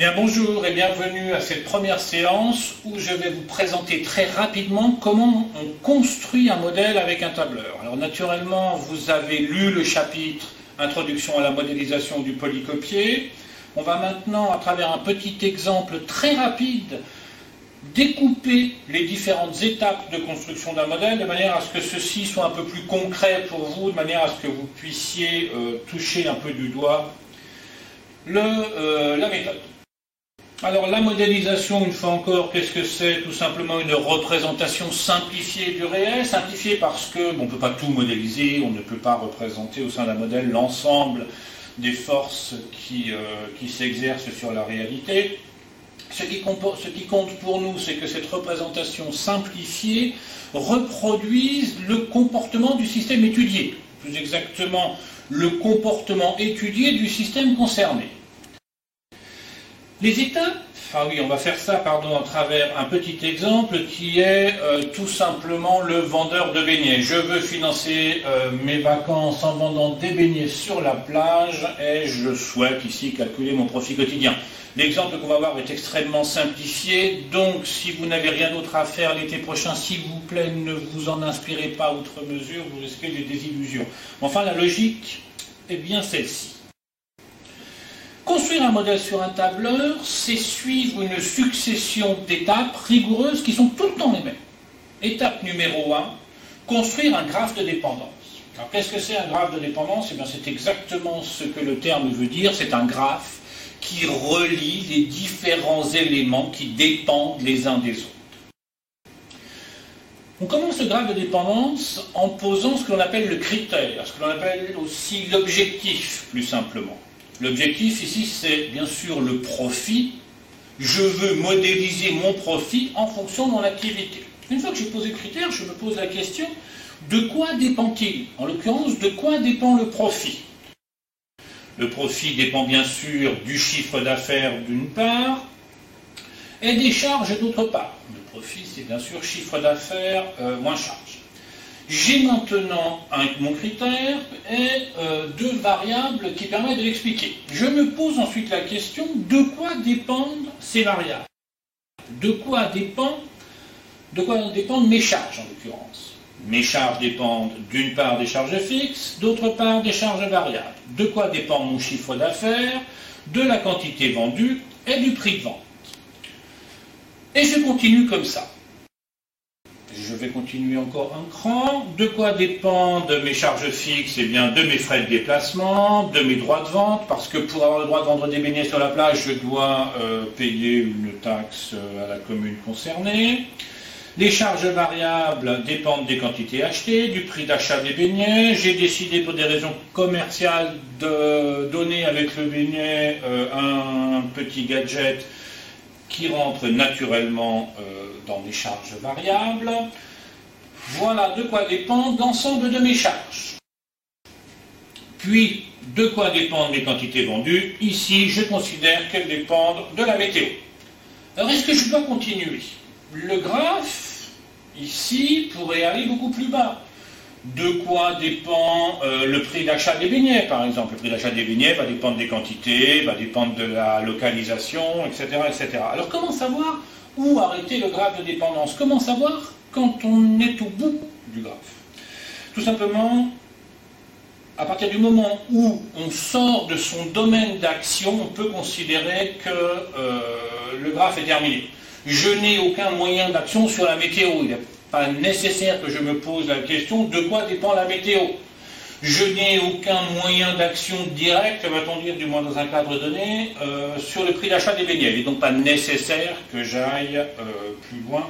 Bien, bonjour et bienvenue à cette première séance où je vais vous présenter très rapidement comment on construit un modèle avec un tableur. Alors naturellement, vous avez lu le chapitre Introduction à la modélisation du polycopier. On va maintenant, à travers un petit exemple très rapide, découper les différentes étapes de construction d'un modèle de manière à ce que ceci soit un peu plus concret pour vous, de manière à ce que vous puissiez euh, toucher un peu du doigt euh, la méthode. Alors la modélisation, une fois encore, qu'est-ce que c'est Tout simplement une représentation simplifiée du réel, simplifiée parce que on ne peut pas tout modéliser, on ne peut pas représenter au sein d'un modèle l'ensemble des forces qui, euh, s'exercent sur la réalité. Ce qui compte pour nous, c'est que cette représentation simplifiée reproduise le comportement du système étudié, plus exactement le comportement étudié du système concerné. Les étapes, ah oui, on va faire ça, pardon, à travers un petit exemple qui est euh, tout simplement le vendeur de beignets. Je veux financer euh, mes vacances en vendant des beignets sur la plage et je souhaite ici calculer mon profit quotidien. L'exemple qu'on va voir est extrêmement simplifié, donc si vous n'avez rien d'autre à faire l'été prochain, s'il vous plaît, ne vous en inspirez pas outre mesure, vous risquez des désillusions. Enfin, la logique est bien celle-ci. Construire un modèle sur un tableur, c'est suivre une succession d'étapes rigoureuses qui sont tout le temps les mêmes. Étape numéro 1, construire un graphe de dépendance. Alors qu'est-ce que c'est un graphe de dépendance? Eh C'est exactement ce que le terme veut dire, c'est un graphe qui relie les différents éléments qui dépendent les uns des autres. On commence ce graphe de dépendance en posant ce que l'on appelle le critère, ce que l'on appelle aussi l'objectif, plus simplement. L'objectif ici, c'est bien sûr le profit. Je veux modéliser mon profit en fonction de mon activité. Une fois que j'ai posé le critère, je me pose la question, de quoi dépend-il? En l'occurrence, de quoi dépend le profit? Le profit dépend bien sûr du chiffre d'affaires d'une part et des charges d'autre part. Le profit, c'est bien sûr chiffre d'affaires euh, moins charge. J'ai maintenant un, mon critère et euh, deux variables qui permettent de l'expliquer. Je me pose ensuite la question de quoi dépendent ces variables? De quoi dépendent, de quoi dépendent mes charges en l'occurrence? Mes charges dépendent d'une part des charges fixes, d'autre part des charges variables. De quoi dépend mon chiffre d'affaires, de la quantité vendue et du prix de vente. Et je continue comme ça je vais continuer encore un cran. De quoi dépendent mes charges fixes? Eh bien, de mes frais de déplacement, de mes droits de vente, parce que pour avoir le droit de vendre des beignets sur la plage, je dois euh, payer une taxe euh, à la commune concernée. Les charges variables dépendent des quantités achetées, du prix d'achat des beignets. J'ai décidé pour des raisons commerciales de donner avec le beignet euh, un petit gadget qui rentre naturellement euh, dans mes charges variables. Voilà de quoi dépend l'ensemble de mes charges. Puis, de quoi dépendent mes quantités vendues Ici, je considère qu'elles dépendent de la météo. Alors, est-ce que je dois continuer? Le graphe, ici, pourrait aller beaucoup plus bas de quoi dépend euh, le prix d'achat des beignets, par exemple. Le prix d'achat des beignets va dépendre des quantités, va dépendre de la localisation, etc.. Alors comment savoir où arrêter le graphe de dépendance? Comment savoir quand on est au bout du graphe Tout simplement, à partir du moment où on sort de son domaine d'action, on peut considérer que euh, le graphe est terminé. Je n'ai aucun moyen d'action sur la météo pas nécessaire que je me pose la question de quoi dépend la météo? Je n'ai aucun moyen d'action direct, va-t-on dire, du moins dans un cadre donné, euh, sur le prix d'achat des beignets. Il n'est donc pas nécessaire que j'aille euh, plus loin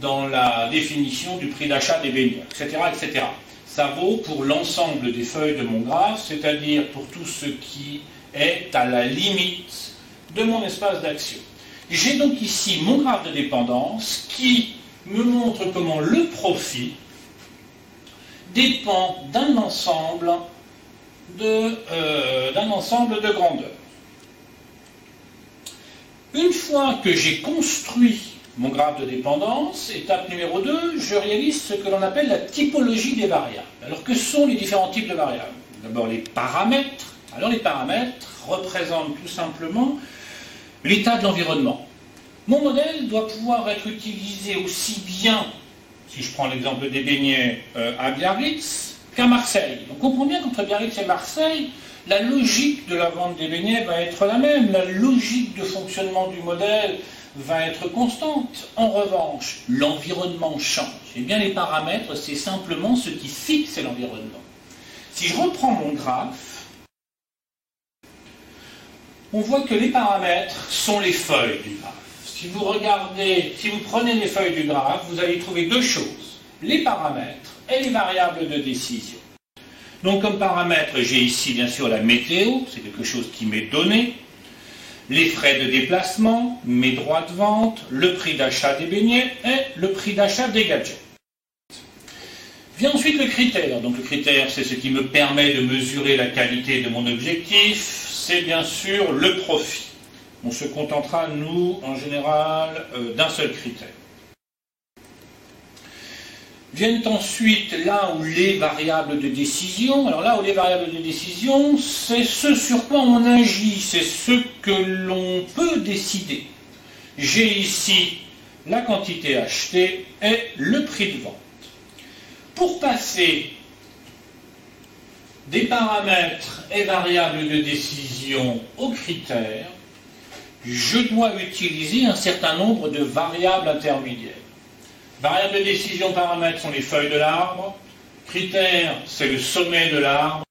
dans la définition du prix d'achat des beignets, etc., etc. Ça vaut pour l'ensemble des feuilles de mon graphe, c'est-à-dire pour tout ce qui est à la limite de mon espace d'action. J'ai donc ici mon graphe de dépendance qui me montre comment le profit dépend d'un ensemble de, euh, d'un ensemble de grandeurs. Une fois que j'ai construit mon graphe de dépendance, étape numéro 2, je réalise ce que l'on appelle la typologie des variables. Alors que sont les différents types de variables? D'abord les paramètres. Alors les paramètres représentent tout simplement l'état de l'environnement. Mon modèle doit pouvoir être utilisé aussi bien, si je prends l'exemple des beignets euh, à Biarritz, qu'à Marseille. On comprend bien qu'entre Biarritz et Marseille, la logique de la vente des beignets va être la même, la logique de fonctionnement du modèle va être constante. En revanche, l'environnement change. Et bien les paramètres, c'est simplement ce qui fixe l'environnement. Si je reprends mon graphe, on voit que les paramètres sont les feuilles du graphe. Si vous regardez, si vous prenez les feuilles du graphe, vous allez trouver deux choses, les paramètres et les variables de décision. Donc comme paramètre, j'ai ici bien sûr la météo, c'est quelque chose qui m'est donné, les frais de déplacement, mes droits de vente, le prix d'achat des beignets et le prix d'achat des gadgets. Vient ensuite le critère. Donc le critère, c'est ce qui me permet de mesurer la qualité de mon objectif, c'est bien sûr le profit. On se contentera, nous, en général, euh, d'un seul critère. Viennent ensuite là où les variables de décision. Alors là où les variables de décision, c'est ce sur quoi on agit, c'est ce que l'on peut décider. J'ai ici la quantité achetée et le prix de vente. Pour passer des paramètres et variables de décision aux critères, je dois utiliser un certain nombre de variables intermédiaires. Variables de décision, paramètres sont les feuilles de l'arbre. Critères, c'est le sommet de l'arbre.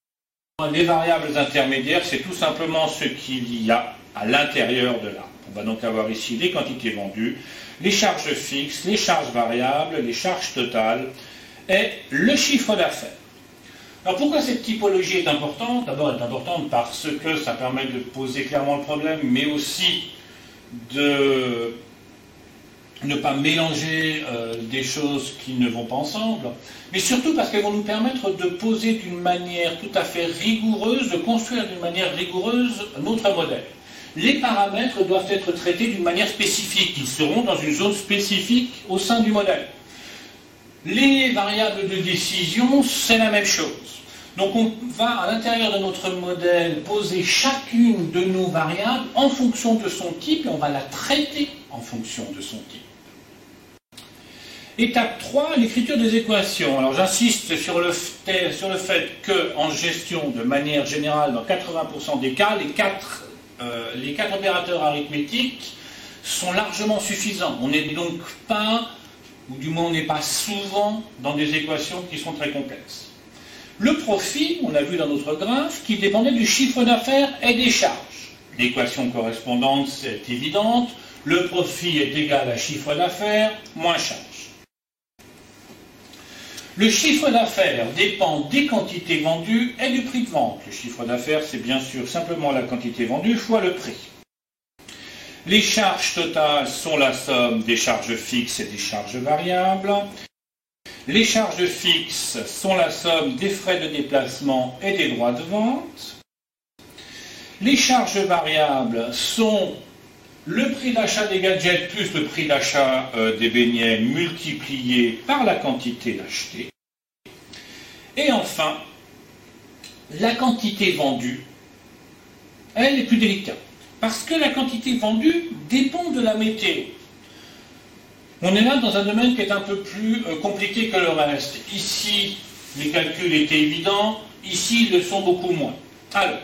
Les variables intermédiaires, c'est tout simplement ce qu'il y a à l'intérieur de l'arbre. On va donc avoir ici les quantités vendues, les charges fixes, les charges variables, les charges totales et le chiffre d'affaires. Alors pourquoi cette typologie est importante D'abord, elle est importante parce que ça permet de poser clairement le problème, mais aussi de ne pas mélanger euh, des choses qui ne vont pas ensemble, mais surtout parce qu'elles vont nous permettre de poser d'une manière tout à fait rigoureuse, de construire d'une manière rigoureuse notre modèle. Les paramètres doivent être traités d'une manière spécifique, ils seront dans une zone spécifique au sein du modèle. Les variables de décision, c'est la même chose. Donc on va à l'intérieur de notre modèle poser chacune de nos variables en fonction de son type et on va la traiter en fonction de son type. Étape 3, l'écriture des équations. Alors j'insiste sur le, sur le fait qu'en gestion, de manière générale, dans 80% des cas, les quatre, euh, les quatre opérateurs arithmétiques sont largement suffisants. On n'est donc pas, ou du moins on n'est pas souvent, dans des équations qui sont très complexes. Le profit, on a vu dans notre graphe, qui dépendait du chiffre d'affaires et des charges. L'équation correspondante, c'est évidente. Le profit est égal à chiffre d'affaires moins charge. Le chiffre d'affaires dépend des quantités vendues et du prix de vente. Le chiffre d'affaires, c'est bien sûr simplement la quantité vendue fois le prix. Les charges totales sont la somme des charges fixes et des charges variables. Les charges fixes sont la somme des frais de déplacement et des droits de vente. Les charges variables sont le prix d'achat des gadgets plus le prix d'achat euh, des beignets multiplié par la quantité achetée. Et enfin, la quantité vendue, elle est plus délicate. Parce que la quantité vendue dépend de la météo. On est là dans un domaine qui est un peu plus euh, compliqué que le reste. Ici, les calculs étaient évidents, ici, ils le sont beaucoup moins. Alors,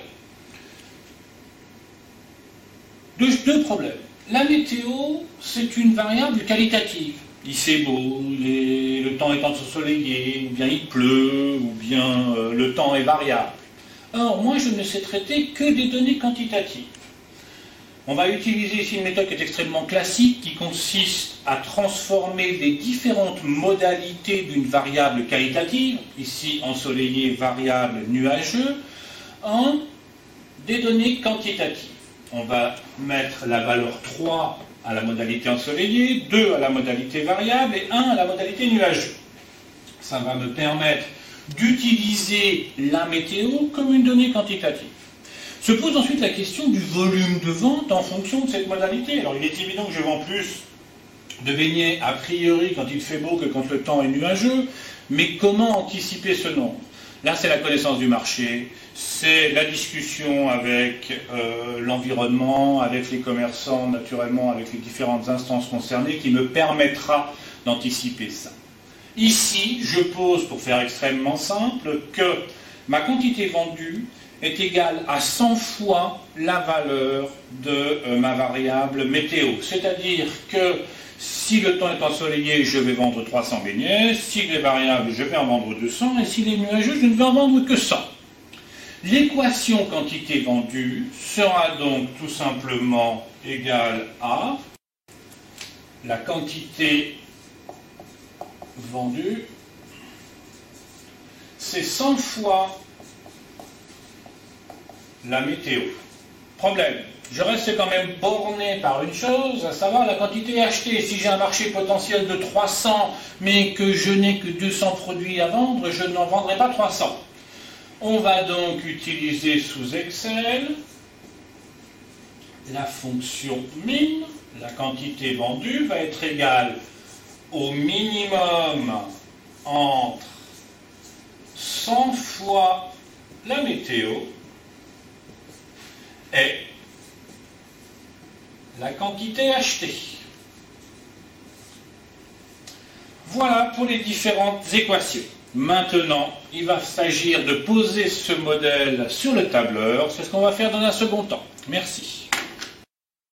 deux, problèmes. La météo, c'est une variable qualitative. Il fait beau, le temps est ensoleillé, ou bien il pleut, ou bien euh, le temps est variable. Or, moi, je ne sais traiter que des données quantitatives. On va utiliser ici une méthode qui est extrêmement classique, qui consiste à transformer les différentes modalités d'une variable qualitative, ici ensoleillé, variable, nuageux, en des données quantitatives. On va mettre la valeur 3 à la modalité ensoleillée, 2 à la modalité variable et 1 à la modalité nuageux. Ça va me permettre d'utiliser la météo comme une donnée quantitative. Se pose ensuite la question du volume de vente en fonction de cette modalité. Alors il est évident que je vends plus de beignets a priori quand il fait beau que quand le temps est nuageux, mais comment anticiper ce nombre Là, c'est la connaissance du marché, c'est la discussion avec euh, l'environnement, avec les commerçants, naturellement, avec les différentes instances concernées, qui me permettra d'anticiper ça. Ici, je pose, pour faire extrêmement simple, que ma quantité vendue est égale à 100 fois la valeur de euh, ma variable météo. C'est-à-dire que si le temps est ensoleillé, je vais vendre 300 beignets, si est variable, je vais en vendre 200, et s'il est nuageux, je ne vais en vendre que 100. L'équation quantité vendue sera donc tout simplement égale à la quantité vendue, c'est 100 fois la météo. Problème, je reste quand même borné par une chose, à savoir la quantité achetée. Si j'ai un marché potentiel de 300, mais que je n'ai que 200 produits à vendre, je n'en vendrai pas 300. On va donc utiliser sous Excel la fonction min, la quantité vendue va être égale au minimum entre 100 fois la météo et la quantité achetée. Voilà pour les différentes équations. Maintenant, il va s'agir de poser ce modèle sur le tableur. C'est ce qu'on va faire dans un second temps. Merci.